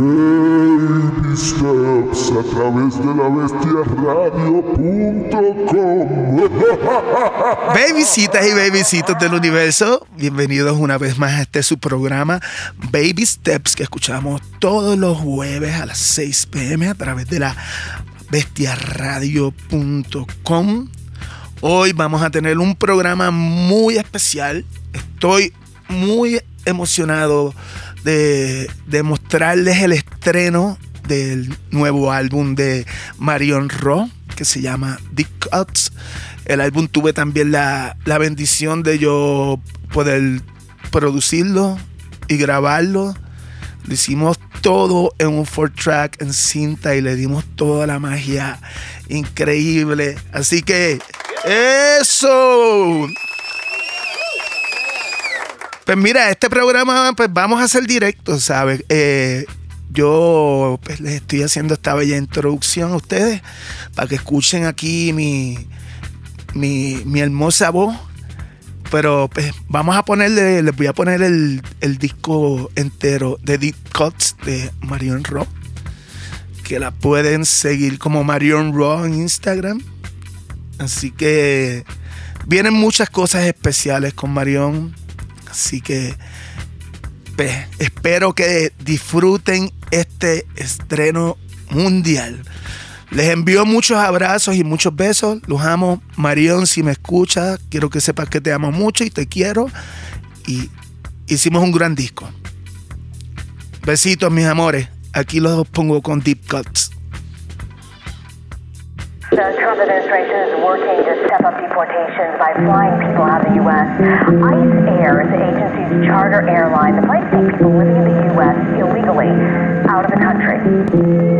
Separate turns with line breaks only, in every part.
Baby Steps a través de la bestiaradio.com.
Babycitas y babycitos del universo, bienvenidos una vez más a este su programa Baby Steps que escuchamos todos los jueves a las 6 pm a través de la bestiaradio.com. Hoy vamos a tener un programa muy especial. Estoy muy emocionado de, de mostrarles el estreno del nuevo álbum de Marion Ro, que se llama The Cuts. El álbum tuve también la, la bendición de yo poder producirlo y grabarlo. Lo hicimos todo en un four track en cinta y le dimos toda la magia increíble. Así que eso. Pues mira, este programa pues vamos a hacer directo, ¿sabes? Eh, yo pues, les estoy haciendo esta bella introducción a ustedes para que escuchen aquí mi, mi, mi hermosa voz. Pero pues vamos a ponerle, les voy a poner el, el disco entero de Deep Cuts de Marion Rock. Que la pueden seguir como Marion Raw en Instagram. Así que vienen muchas cosas especiales con Marion. Así que pues, espero que disfruten este estreno mundial. Les envío muchos abrazos y muchos besos. Los amo. Marion, si me escuchas, quiero que sepas que te amo mucho y te quiero. Y hicimos un gran disco. Besitos, mis amores. Aquí los pongo con Deep Cuts.
The Trump administration is working to step up deportations by flying people out of the U.S. ICE Air is the agency's charter airline. The flights take people living in the U.S. illegally out of the country.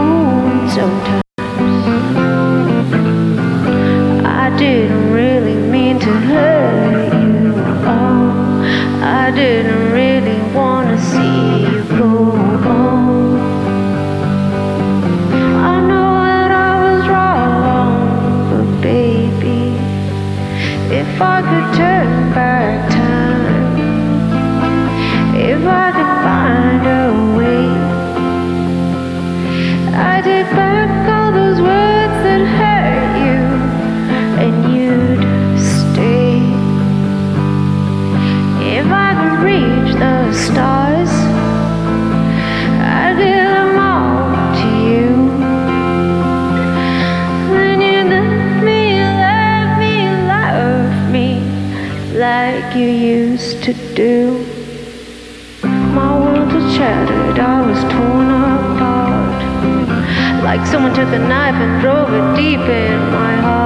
someone took a knife and drove it deep in my heart.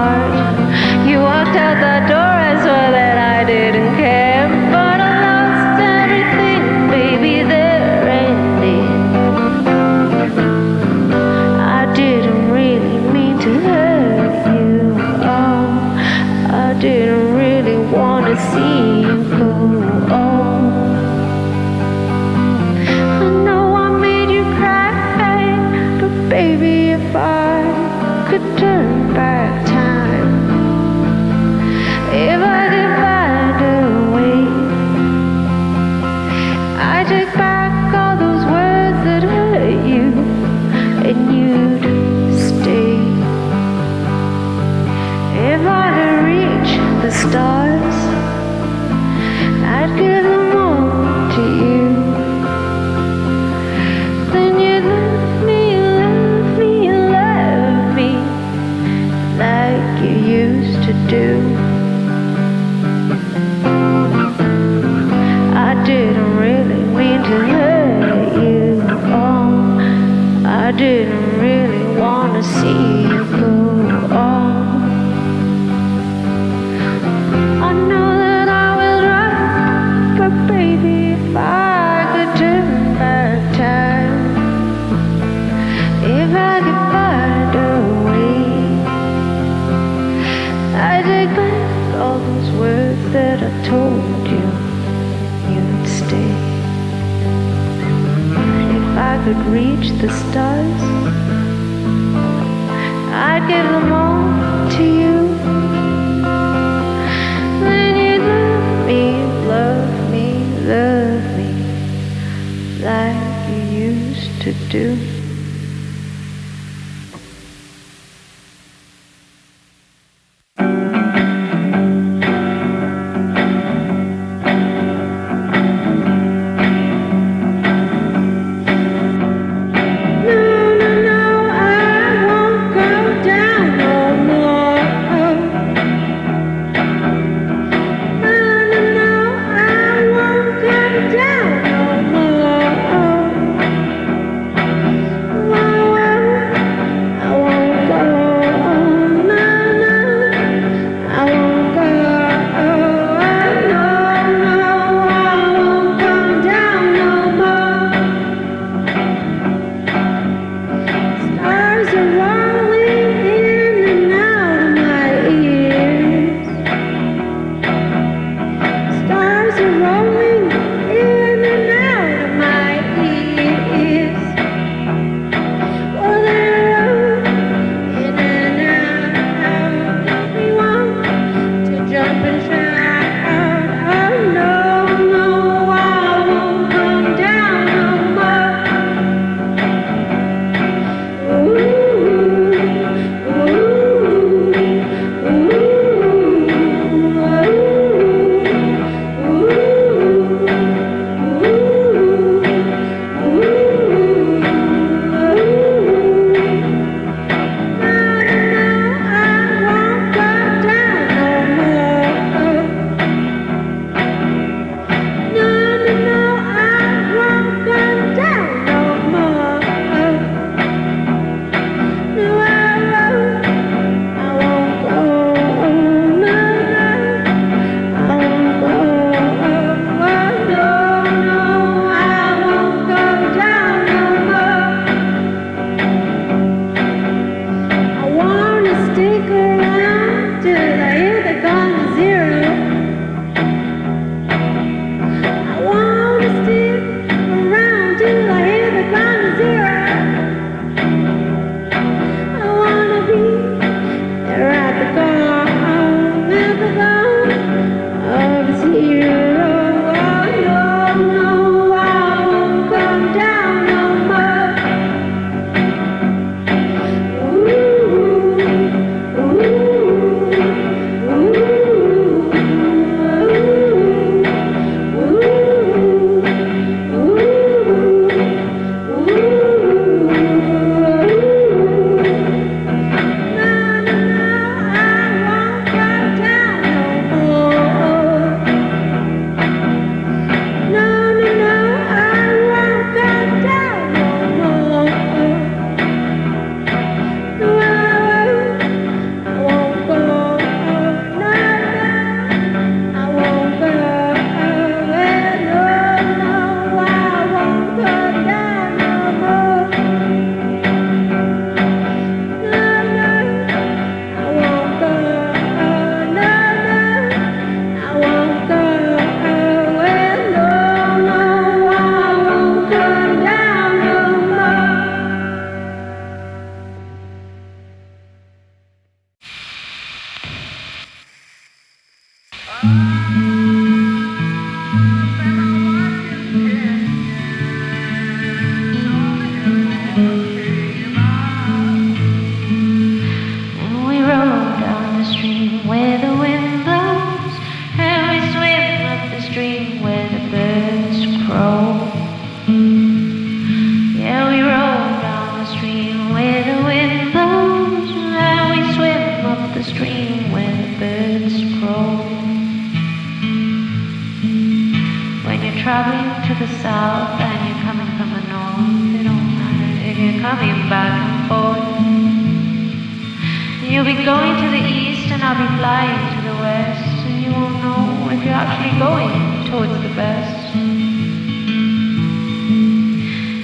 You'll be going to the east and I'll be flying to the west, and you won't know if you're actually going towards the best.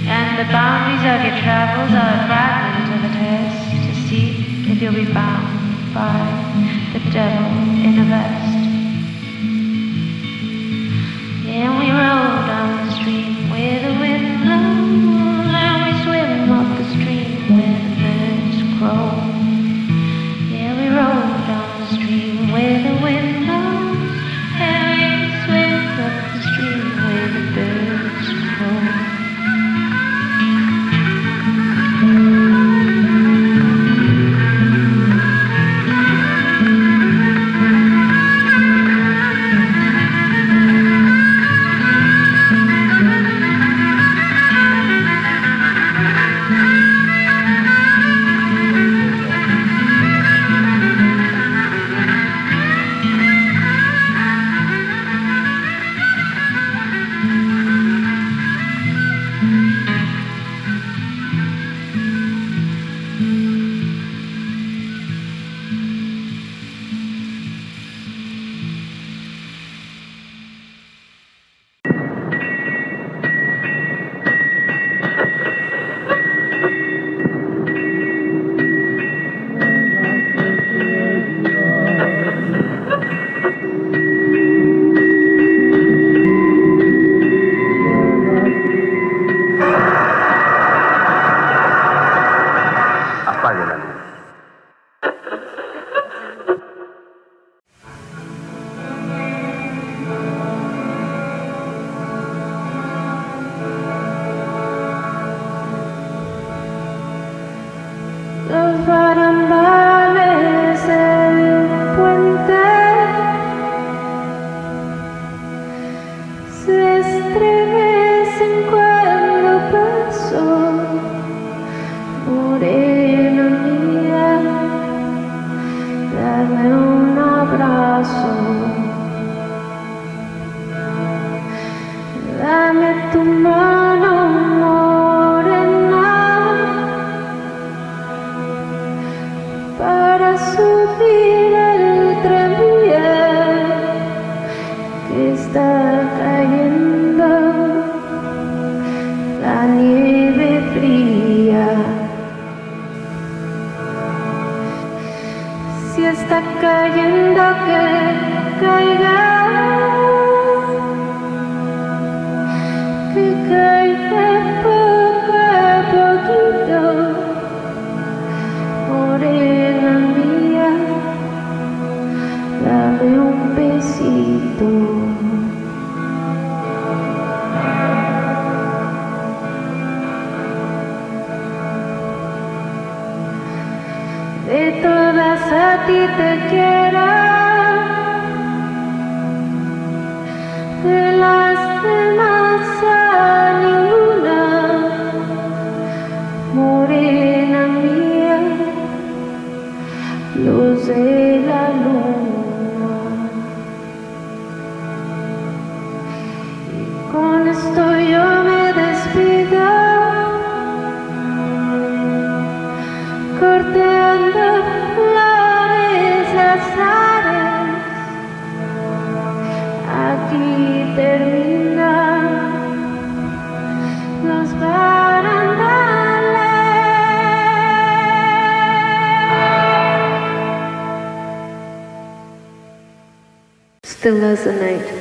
And the boundaries of your travels are a fragment of a test to see if you'll be bound by the devil in a vest. And we rode on the. Still as the night.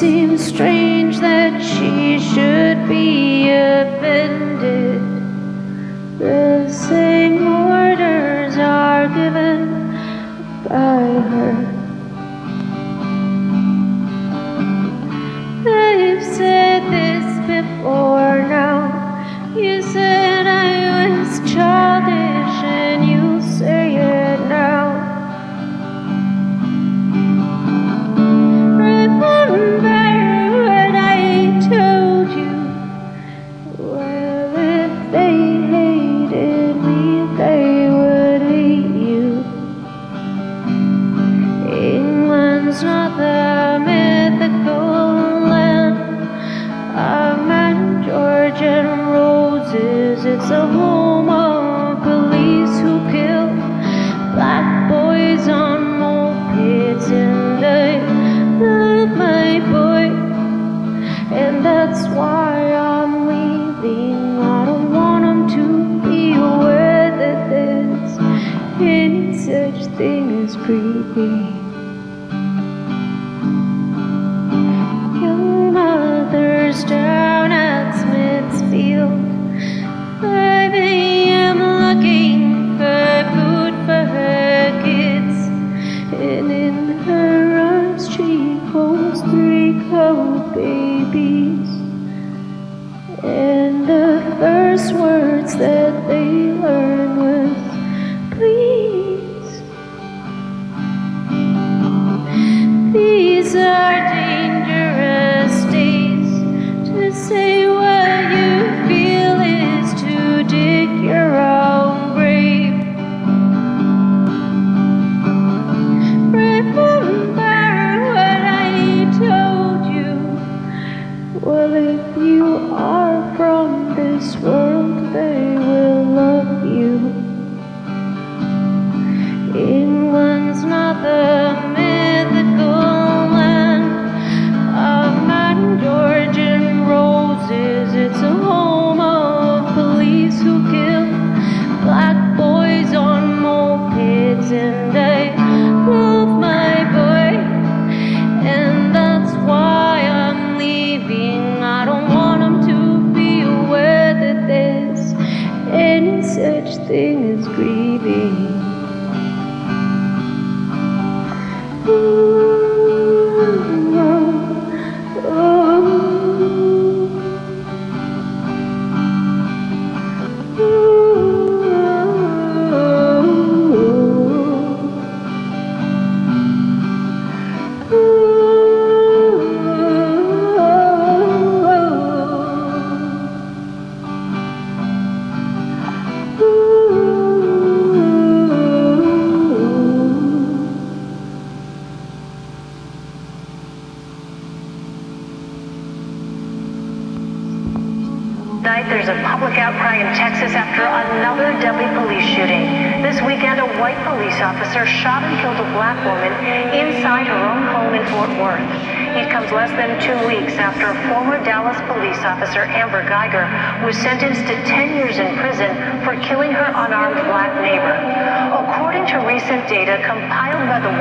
seems strange that she should be offended. The same orders are given by her.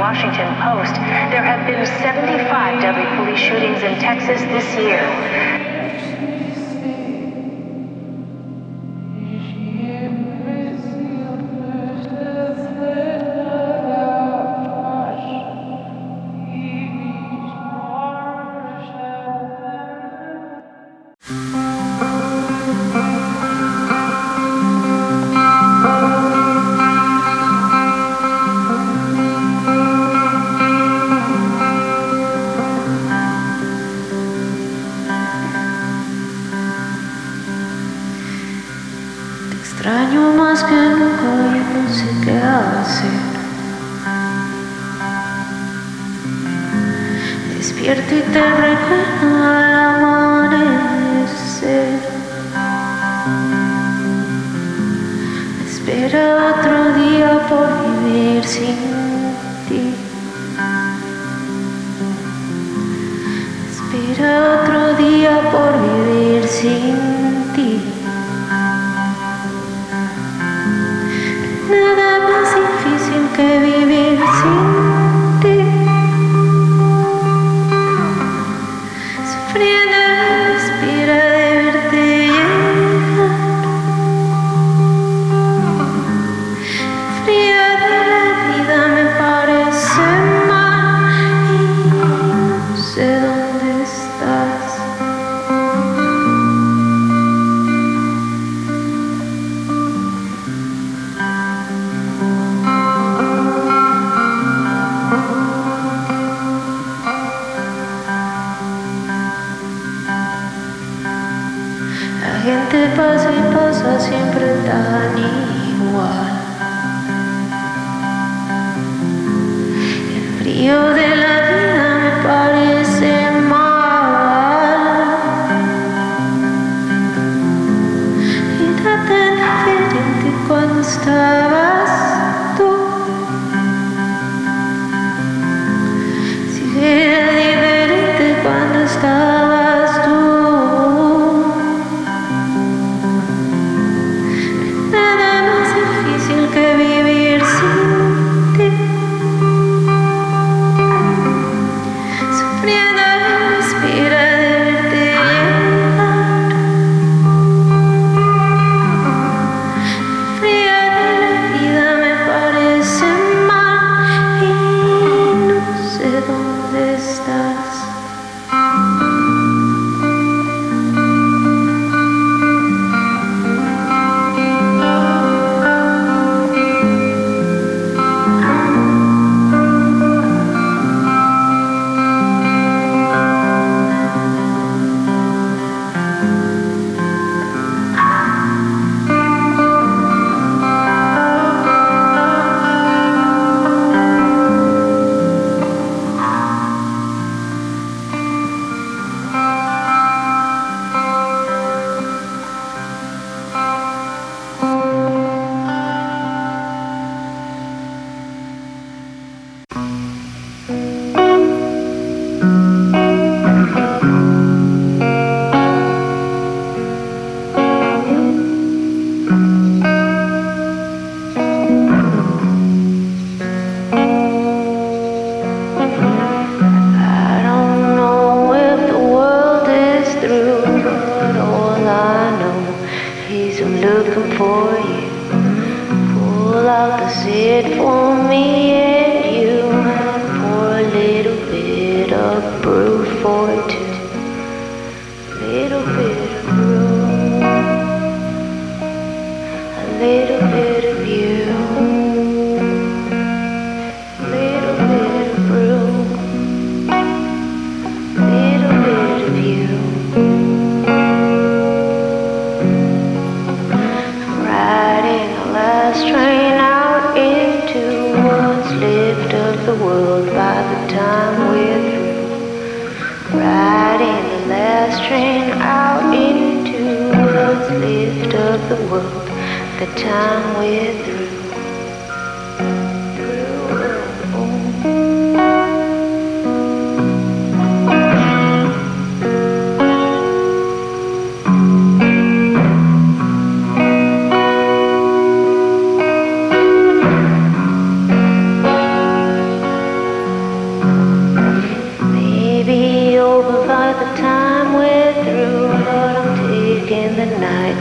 Washington Post, there have been 75 deadly police shootings in Texas this year.
que vivir sin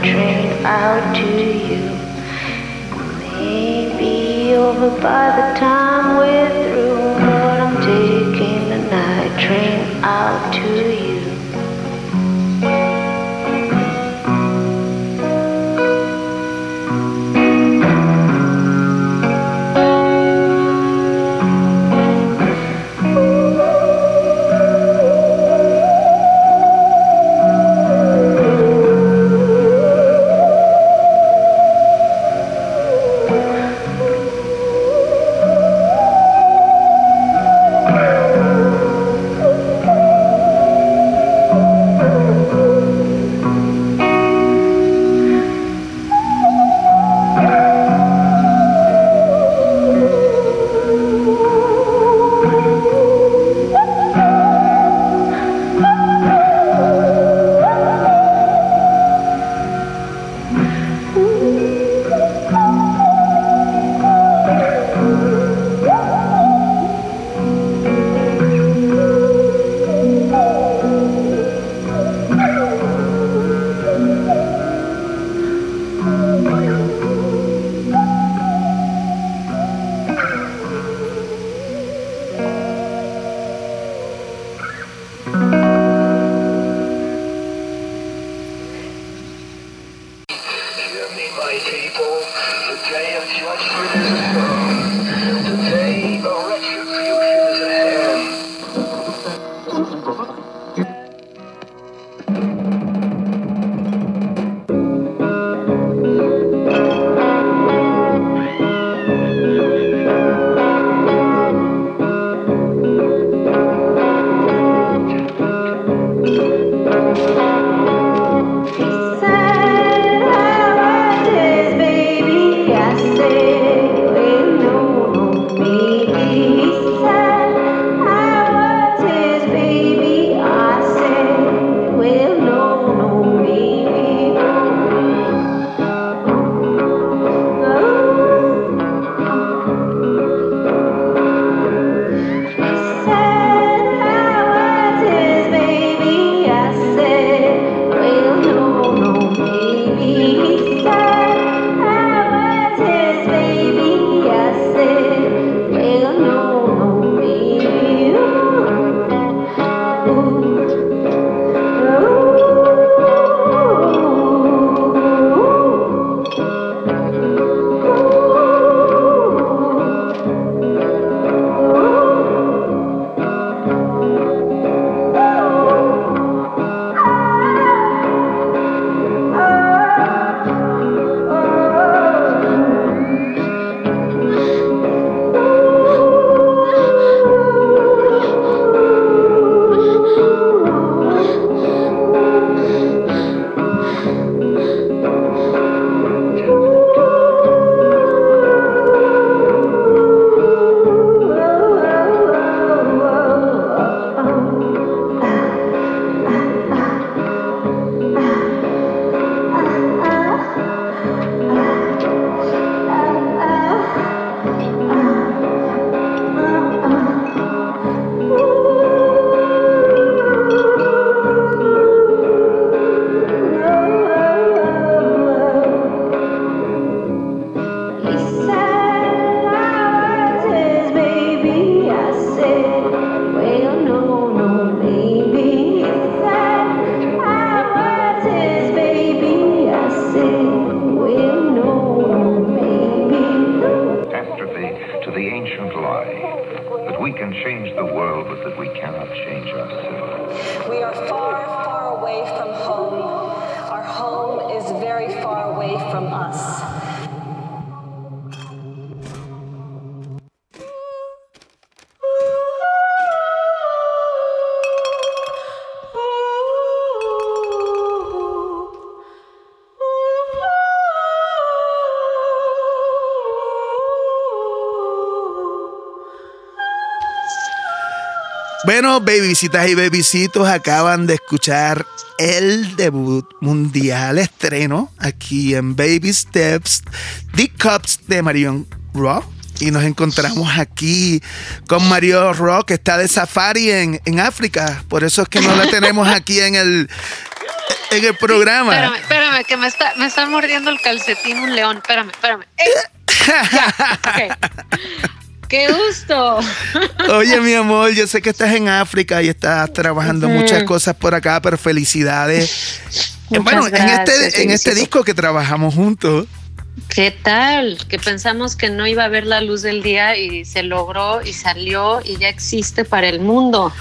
train out to you. Maybe over by the time sad.
Bueno, babycitas y babycitos acaban de escuchar el debut mundial estreno aquí en Baby Steps, The Cups de Marion Rock. Y nos encontramos aquí con Mario Rock, que está de safari en, en África. Por eso es que no la tenemos aquí en el, en el programa.
Espérame, espérame, que me está, me está mordiendo el calcetín un león. Espérame, espérame. ¡Ey! Ya. ¡Qué gusto!
Oye, mi amor, yo sé que estás en África y estás trabajando muchas cosas por acá, pero felicidades.
Muchas
bueno, en este, en este disco que trabajamos juntos.
¿Qué tal? Que pensamos que no iba a ver la luz del día y se logró y salió y ya existe para el mundo.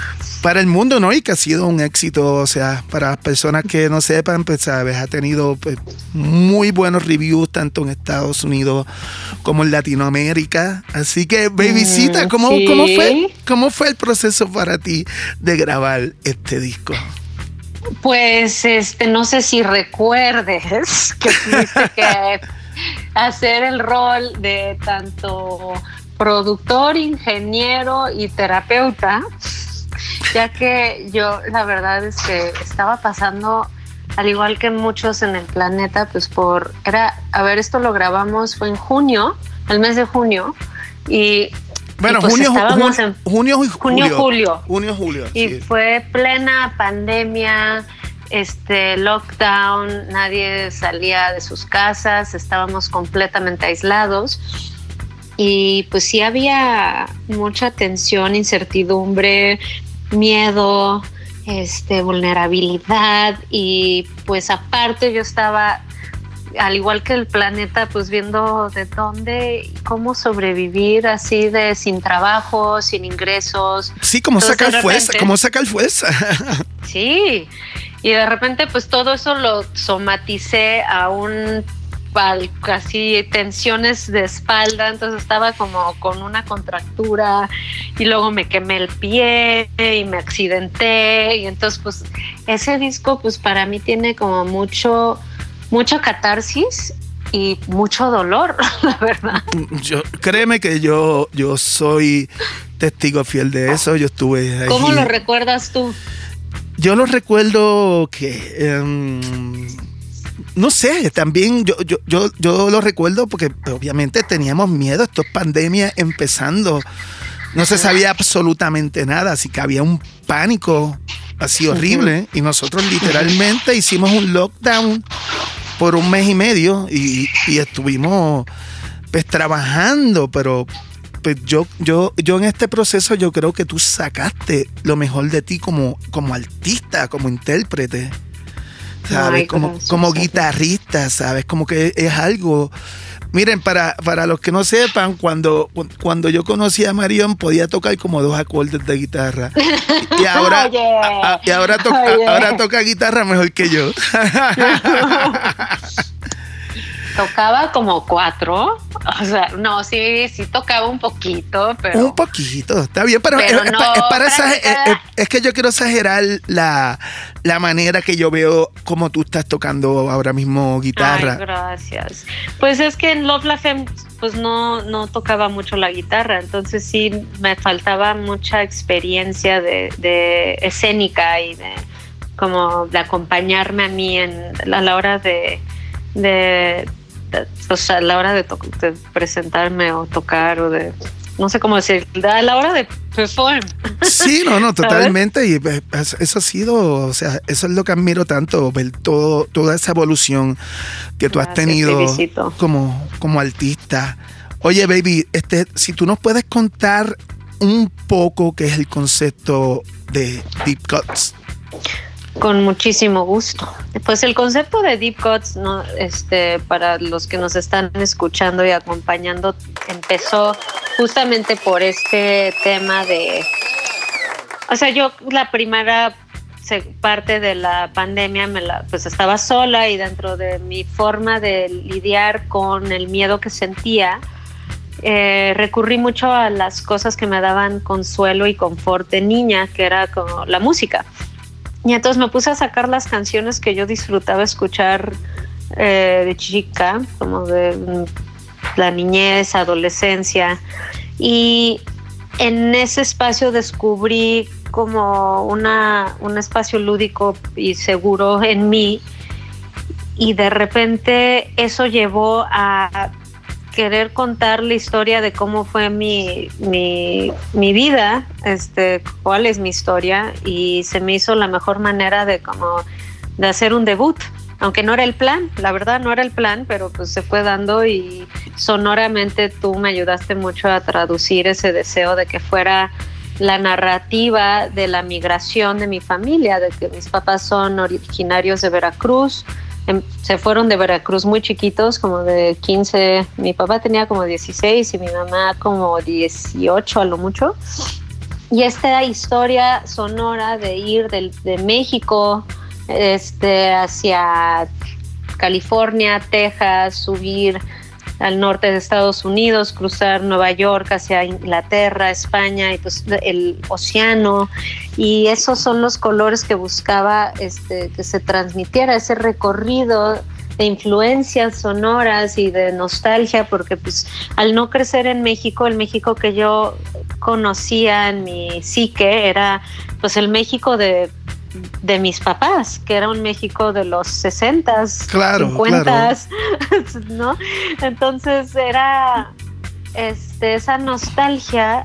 para el mundo, ¿no? Y que ha sido un éxito, o sea, para las personas que no sepan, pues, sabes, ha tenido pues, muy buenos reviews tanto en Estados Unidos como en Latinoamérica. Así que, babycita,
Mm,
¿cómo,
sí.
¿cómo, fue, ¿cómo fue el proceso para ti de grabar este disco?
Pues este, no sé si recuerdes que tuviste que hacer el rol de tanto productor, ingeniero y terapeuta, ya que yo la verdad es que estaba pasando al igual que muchos en el planeta, pues por era, a ver, esto lo grabamos fue en junio, el mes de junio y
Bueno,
y pues
junio,
estábamos
jun-
en-
junio, y
Junio,
julio.
julio.
Junio, julio.
y
sí.
fue plena pandemia, este lockdown, nadie salía de sus casas, estábamos completamente aislados. Y pues sí había mucha tensión, incertidumbre, miedo, este, vulnerabilidad. Y pues aparte yo estaba, al igual que el planeta, pues viendo de dónde y cómo sobrevivir así de sin trabajo, sin ingresos,
Sí, como
Entonces, de
fuerza,
repente-
como sacar fuerza.
Sí, y de repente pues todo eso lo somaticé a un al- casi tensiones de espalda, entonces estaba como con una contractura y luego me quemé el pie y me accidenté y entonces pues ese disco pues para mí tiene como mucho mucho catarsis y mucho dolor, la verdad.
Yo, créeme que yo, yo soy testigo fiel de eso. Yo estuve ahí.
¿Cómo lo recuerdas tú?
Yo lo recuerdo que. em, no sé, también yo, yo, yo, yo lo recuerdo porque obviamente teníamos miedo. Esto es pandemia empezando. No se sabía absolutamente nada, así que había un pánico así horrible. Y nosotros literalmente hicimos un lockdown por un mes y medio y, y estuvimos pues trabajando, pero pues yo, yo, yo en este proceso yo creo que tú sacaste lo mejor de ti como, como artista, como intérprete. ¿Sabes?
Ay,
como,
gracias,
como guitarrista, ¿sabes? Como que es algo. Miren, para, para los que no sepan, cuando, cuando yo conocí a Marion podía tocar como dos acordes de guitarra. Y ahora,
Oye.
a- a- y ahora, toca, ahora toca guitarra mejor que yo.
Tocaba como cuatro, o sea, no, sí, sí tocaba un poquito, pero
Un poquito, está bien, pero,
Pero
es,
no,
para exager-
práctica.
es- es- es que yo quiero exagerar la, la manera que yo veo como tú estás tocando ahora mismo guitarra.
Ay, gracias. Pues es que en Love La Femme, pues no, no tocaba mucho la guitarra, entonces sí me faltaba mucha experiencia de, de escénica y de como de acompañarme a mí en, a la hora de, de, de- pues a la hora de, presentarme o tocar o de no sé cómo decir, a la hora de perform.
Sí, no, no, totalmente. Y pues, es- eso ha sido, o sea, eso es lo que admiro tanto, ver todo, toda esa evolución que tú has tenido
felicito.
como, como artista. Oye, baby, este, si tú nos puedes contar un poco qué es el concepto de Deep Cuts.
Con muchísimo gusto. Pues el concepto de Deep Cuts, ¿no? este, para los que nos están escuchando y acompañando, empezó justamente por este tema de. O sea, yo la primera parte de la pandemia me la, pues estaba sola y dentro de mi forma de lidiar con el miedo que sentía, eh, recurrí mucho a las cosas que me daban consuelo y confort de niña, que era la música. Y entonces me puse a sacar las canciones que yo disfrutaba escuchar eh, de chica, como de mm, la niñez, adolescencia. Y en ese espacio descubrí como una, un espacio lúdico y seguro en mí y de repente eso llevó a querer contar la historia de cómo fue mi, mi, mi, vida, este, cuál es mi historia y se me hizo la mejor manera de como de hacer un debut, aunque no era el plan, la verdad no era el plan, pero pues se fue dando y sonoramente tú me ayudaste mucho a traducir ese deseo de que fuera la narrativa de la migración de mi familia, de que mis papás son originarios de Veracruz, se fueron de Veracruz muy chiquitos, como de 15, mi papá tenía como 16 y mi mamá como 18 a lo mucho. Y esta historia sonora de ir de, de México este, hacia California, Texas, subir al norte de Estados Unidos, cruzar Nueva York hacia Inglaterra, España y pues el océano. Y esos son los colores que buscaba este, que se transmitiera ese recorrido de influencias sonoras y de nostalgia, porque pues al no crecer en México, el México que yo conocía en mi psique era pues el México de de mis papás, que era un México de los 60,
claro,
50,
claro.
¿no? Entonces era este, esa nostalgia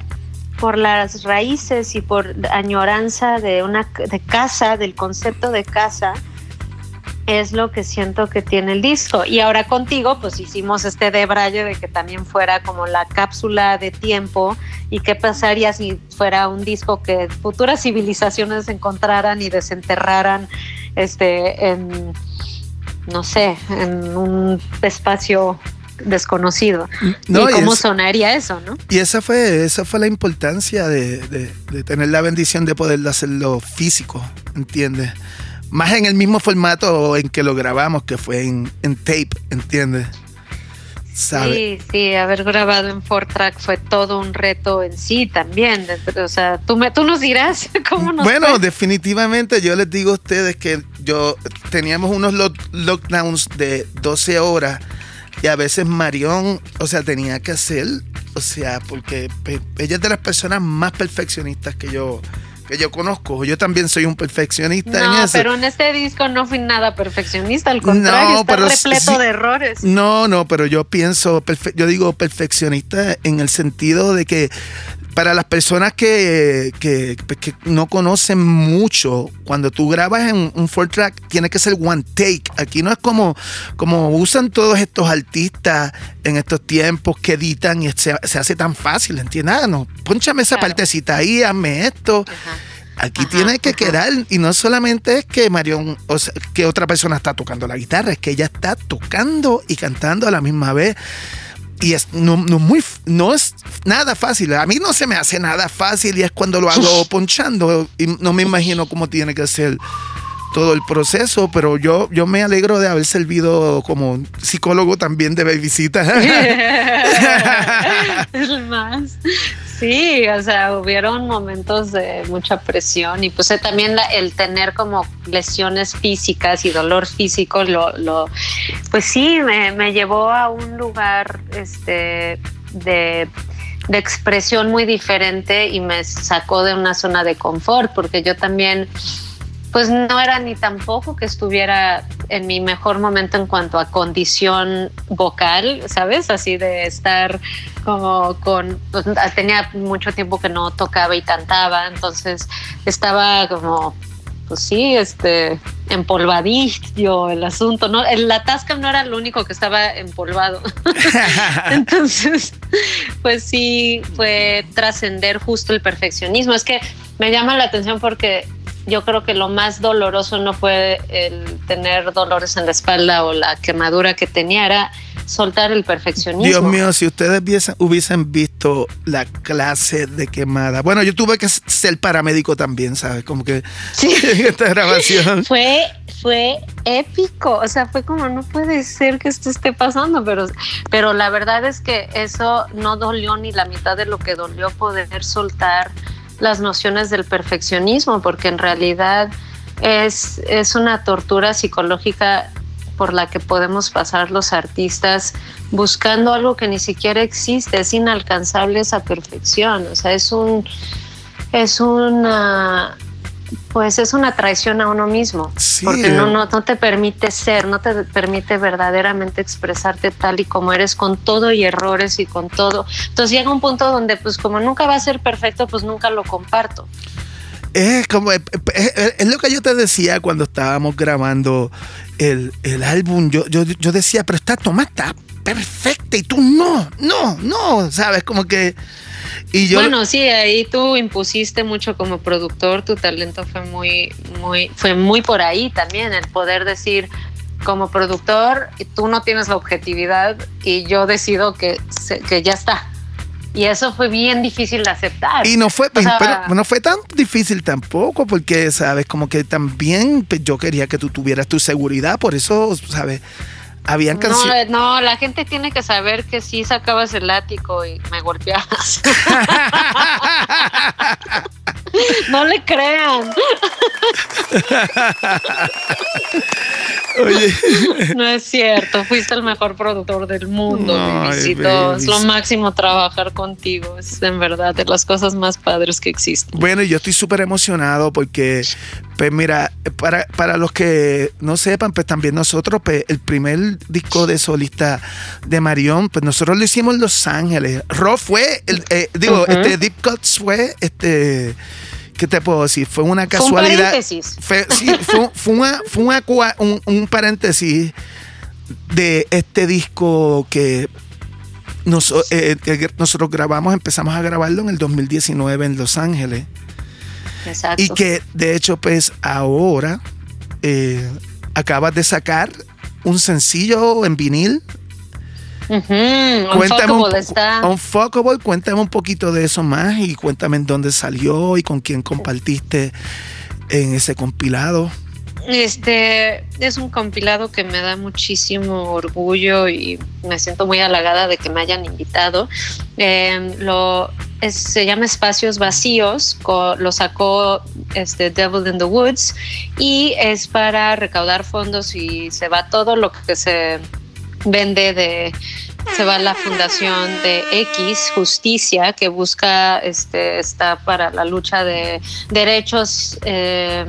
por las raíces y por añoranza de una de casa, del concepto de casa, es lo que siento que tiene el disco. Y ahora contigo, pues hicimos este debraye de que también fuera como la cápsula de tiempo y qué pasaría si fuera un disco que futuras civilizaciones encontraran y desenterraran este en no sé, en un espacio desconocido.
No,
y cómo
es-
sonaría eso, ¿no?
Y esa fue, esa fue la importancia de, de- de tener la bendición de poder hacerlo físico, ¿entiendes? Más en el mismo formato en que lo grabamos, que fue en, en tape, ¿entiendes? ¿Sabe?
Sí, sí, haber grabado en Four Track fue todo un reto en sí también. O sea, tú, me, tú nos dirás cómo nos
Bueno,
fue.
definitivamente yo les digo a ustedes que yo teníamos unos lock- lockdowns de 12 horas y a veces Marión, o sea, tenía que hacer, o sea, porque ella es de las personas más perfeccionistas que yo que yo conozco. Yo también soy un perfeccionista en
No,
eso.
pero en este disco no fui nada perfeccionista, al contrario,
No,
está
pero
repleto
sí-
de errores.
No, no, pero yo pienso, yo digo perfeccionista en el sentido de que para las personas que, que- que no conocen mucho, cuando tú grabas en un four track, tiene que ser one take. Aquí no es como, como usan todos estos artistas en estos tiempos que editan y se, se hace tan fácil, ¿entiendes? Ah, no, ponchame esa
Claro.
partecita ahí, hazme esto.
Ajá.
Aquí
Ajá,
tiene que
ajá.
quedar, y no solamente es que Marion, o sea, que otra persona está tocando la guitarra, es que ella está tocando y cantando a la misma vez. Y es, no, no muy, no es nada fácil. A mí no se me hace nada fácil y es cuando lo hago ponchando. Y no me imagino cómo tiene que ser todo el proceso, pero yo, yo me alegro de haber servido como psicólogo también de visita.
es más. Sí, o sea, hubieron momentos de mucha presión y pues eh, también la- el tener como lesiones físicas y dolor físico, lo, lo pues sí, me, me llevó a un lugar este, de, de expresión muy diferente y me sacó de una zona de confort, porque yo también pues no era ni tampoco que estuviera en mi mejor momento en cuanto a condición vocal, ¿sabes? Así de estar como con, pues, tenía mucho tiempo que no tocaba y cantaba, entonces estaba como, pues sí, este, empolvadillo el asunto, ¿no? El, la tasca no era lo único que estaba empolvado. Entonces, pues sí, fue trascender justo el perfeccionismo. Es que me llama la atención porque yo creo que lo más doloroso no fue el tener dolores en la espalda o la quemadura que tenía, era soltar el perfeccionismo.
Dios mío, si ustedes hubiesen visto la clase de quemada. Bueno, yo tuve que ser paramédico también, ¿sabes? Como que
Sí.
en esta grabación.
Fue, fue épico, o sea, fue como no puede ser que esto esté pasando, pero, pero la verdad es que eso no dolió ni la mitad de lo que dolió poder soltar las nociones del perfeccionismo, porque en realidad es, es una tortura psicológica por la que podemos pasar los artistas buscando algo que ni siquiera existe, es inalcanzable esa perfección, o sea, es un es una pues es una traición a uno mismo,
Sí.
porque no, no, no te permite ser, no te permite verdaderamente expresarte tal y como eres, con todo y errores y con todo. Entonces llega un punto donde, pues como nunca va a ser perfecto, pues nunca lo comparto.
Es como es, es- es lo que yo te decía cuando estábamos grabando el, el álbum. Yo, yo, yo decía, pero esta toma está perfecta y tú no, no, no, ¿sabes? Como que. Y yo.
bueno, sí, ahí tú impusiste mucho como productor, tu talento fue muy, muy, fue muy por ahí también, el poder decir como productor, tú no tienes la objetividad y yo decido que, que ya está. Y eso fue bien difícil de aceptar.
Y no fue,
O sea,
pero no fue tan difícil tampoco, porque, ¿sabes? Como que también pues, yo quería que tú tuvieras tu seguridad, por eso, ¿sabes? Habían
No,
canciones.
eh, no, la gente tiene que saber que sí sacabas el látigo y me golpeabas. no le crean.
Oye,
No es cierto, fuiste el mejor productor del mundo,
Ay.
Es lo máximo trabajar contigo. Es en verdad de las cosas más padres que existen.
Bueno, yo estoy súper emocionado porque, pues mira, para, para los que no sepan, pues también nosotros, pues el primer disco de solista de Marión, pues nosotros lo hicimos en Los Ángeles. Ro fue, el, eh, digo, este Deep Cuts fue, este, ¿qué te puedo decir? Fue una
Fue un
casualidad.
paréntesis.
Fue, sí, fue, fue una, fue una cua- un, un paréntesis de este disco que nos- eh, que nosotros grabamos, empezamos a grabarlo en el 2019 en Los Ángeles.
Exacto.
Y que de hecho, pues ahora eh, acabas de sacar un sencillo en vinil. Cuéntame un,
está.
Unfuckable, cuéntame un poquito de eso más y cuéntame en dónde salió y con quién compartiste en ese compilado.
Este es un compilado que me da muchísimo orgullo y me siento muy halagada de que me hayan invitado. Eh, lo, es- se llama Espacios Vacíos, co- lo sacó este Devil in the Woods y es para recaudar fondos y se va todo lo que se vende de se va a la fundación de X Justicia que busca este está para la lucha de derechos eh,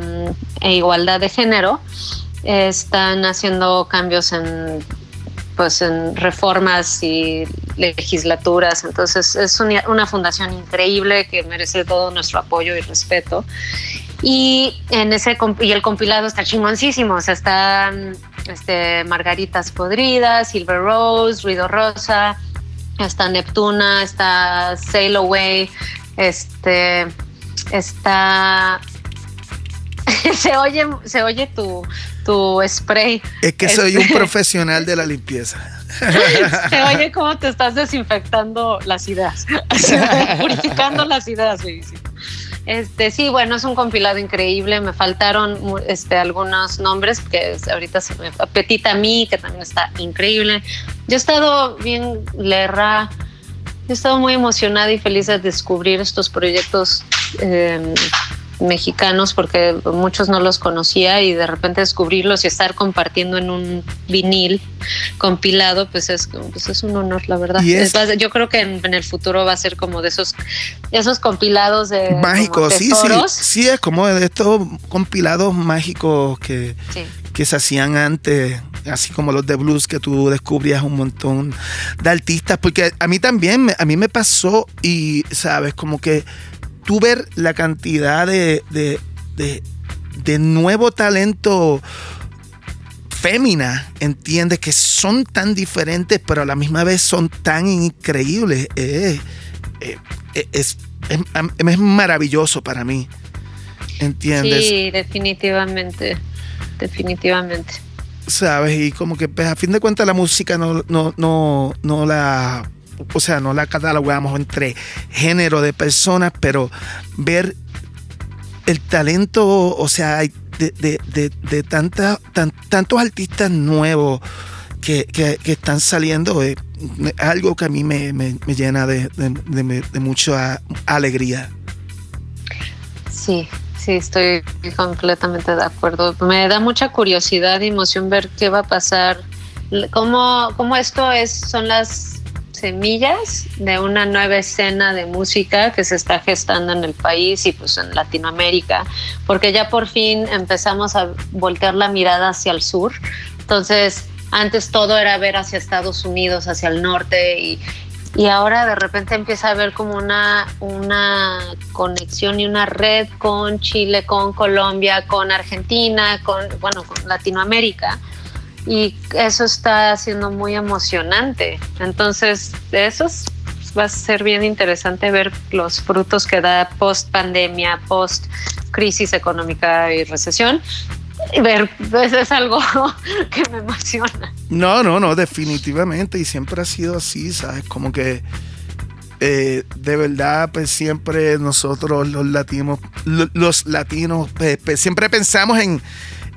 e igualdad de género. Están haciendo cambios en pues en reformas y legislaturas. Entonces es una, una fundación increíble que merece todo nuestro apoyo y respeto y en ese y el compilado está chingoncísimo, o sea, están este, Margaritas Podridas, Silver Rose, Ruido Rosa, está Neptuna, está Sail Away, este, está se oye, se oye tu, tu spray.
Es que soy un
Este-
profesional de la limpieza.
Se oye cómo te estás desinfectando las ideas, purificando las ideas. sí. Este, sí, bueno, es un compilado increíble. Me faltaron este, algunos nombres que ahorita se me. Petita Mi, que también está increíble. Yo he estado bien, Lerra. He estado muy emocionada y feliz de descubrir estos proyectos eh, mexicanos porque muchos no los conocía y de repente descubrirlos y estar compartiendo en un vinil compilado, pues es, pues es un honor, la verdad.
Es-
yo creo que en, en el futuro va a ser como de esos, esos compilados de
Mágicos, sí, sí. Sí, es como de estos compilados mágicos que,
Sí.
que se hacían antes, así como los de blues, que tú descubrías un montón de artistas, porque a mí también, a mí me pasó y, sabes, como que tú ver la cantidad de, de, de, de nuevo talento fémina, entiendes, que son tan diferentes, pero a la misma vez son tan increíbles. Eh, eh, eh, es, es, es maravilloso para mí. ¿Entiendes?
Sí, definitivamente, definitivamente.
¿sabes? Y como que pues, a fin de cuentas la música no, no, no, no la, o sea, no la catalogamos entre género de personas, pero ver el talento, o sea, de, de, de, de tanta- tan- tantos artistas nuevos que, que- están saliendo, es algo que a mí me, me- me llena de mucha alegría.
Sí, sí, estoy completamente de acuerdo. Me da mucha curiosidad y emoción ver qué va a pasar, cómo, cómo esto es, son las semillas de una nueva escena de música que se está gestando en el país y pues en Latinoamérica, porque ya por fin empezamos a voltear la mirada hacia el sur. Entonces, antes todo era ver hacia Estados Unidos, hacia el norte y, y ahora de repente empieza a haber como una, una conexión y una red con Chile, con Colombia, con Argentina, con, bueno, con Latinoamérica. Y eso está siendo muy emocionante. Entonces, eso es- va a ser bien interesante ver los frutos que da post pandemia, post crisis económica y recesión. Y ver, eso es algo que me emociona.
No, no, no, definitivamente. Y siempre ha sido así, ¿sabes? Como que eh, de verdad, pues siempre nosotros los latinos, lo- los latinos, pues, pues, siempre pensamos en,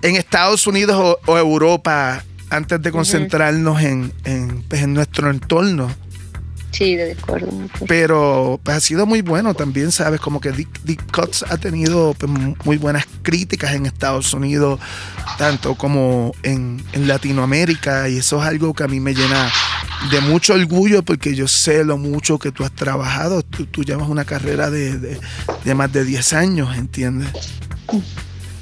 en Estados Unidos o, o Europa antes de concentrarnos en, en, pues, en nuestro entorno.
Sí, de acuerdo. de acuerdo.
Pero pues, ha sido muy bueno también, ¿sabes? Como que Dick, Dick Cuts ha tenido pues, muy buenas críticas en Estados Unidos, tanto como en, en Latinoamérica, y eso es algo que a mí me llena de mucho orgullo porque yo sé lo mucho que tú has trabajado. Tú, tú llevas una carrera de, de- de más de 10 años, ¿entiendes?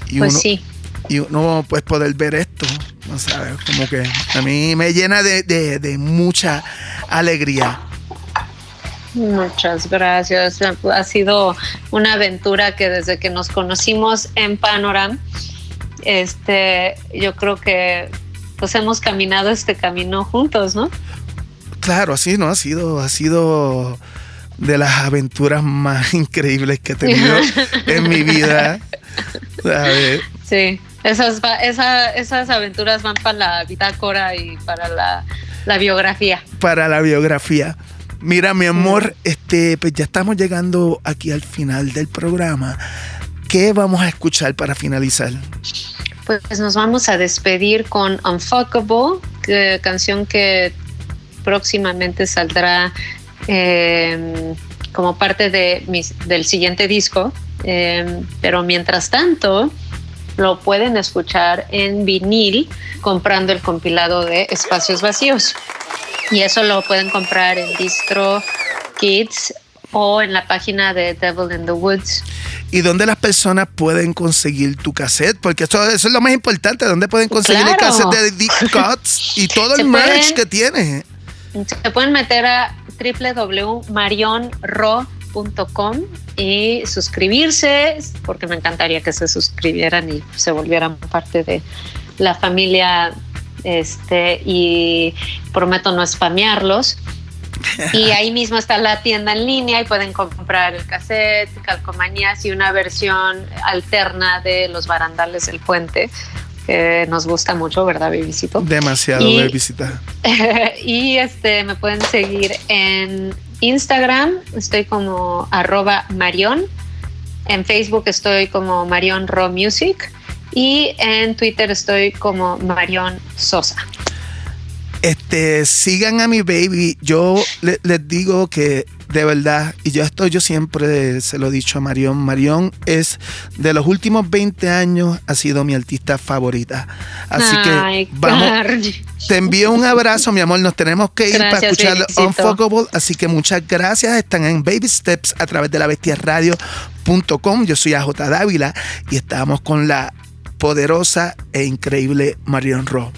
Y
Pues
uno,
sí.
Y uno pues poder ver esto, ¿no sabes? Como que a mí me llena de, de- de mucha alegría.
Muchas gracias. Ha sido una aventura que desde que nos conocimos en Panorama, este, yo creo que pues hemos caminado este camino juntos, ¿no?
Claro, así no ha sido, ha sido de las aventuras más increíbles que he tenido en mi vida. ¿sabes?
Sí. Esas, va- esa- esas aventuras van para la bitácora y para la, la biografía.
Para la biografía. Mira, mi amor, este, pues ya estamos llegando aquí al final del programa. ¿Qué vamos a escuchar para finalizar?
Pues nos vamos a despedir con Unfuckable, que- canción que próximamente saldrá eh, como parte de mis- del siguiente disco. Eh, pero mientras tanto, lo pueden escuchar en vinil comprando el compilado de Espacios Vacíos. Y eso lo pueden comprar en Distro Kids o en la página de Devil in the Woods.
¿Y dónde las personas pueden conseguir tu cassette? Porque eso, eso es lo más importante. ¿Dónde pueden conseguir el cassette de Dick Cuts y todo el merch
pueden-
que tiene?
Se pueden meter a www.marionro.com y suscribirse, porque me encantaría que se suscribieran y se volvieran parte de la familia. Este, y prometo no spamearlos. Y ahí mismo está la tienda en línea y pueden comprar el cassette, calcomanías y una versión alterna de los barandales del puente, que nos gusta mucho, ¿verdad, Bebisito?
Demasiado
Y- y este me pueden seguir en Instagram, estoy como arroba Marion. En Facebook estoy como Marion Raw Music. Y en Twitter estoy como Marion Sosa.
Este, sigan a mi baby. Yo le- les digo que de verdad, y yo esto yo siempre se lo he dicho a Marión, Marión es de los últimos 20 años ha sido mi artista favorita. Así
Ay,
que vamos,
Carly.
te envío un abrazo, mi amor. Nos tenemos que ir para escuchar. Unfuckable. Así que muchas gracias. Están en Baby Steps a través de la bestiaradio.com. Yo soy AJ Dávila y estamos con la poderosa e increíble Marion Ro.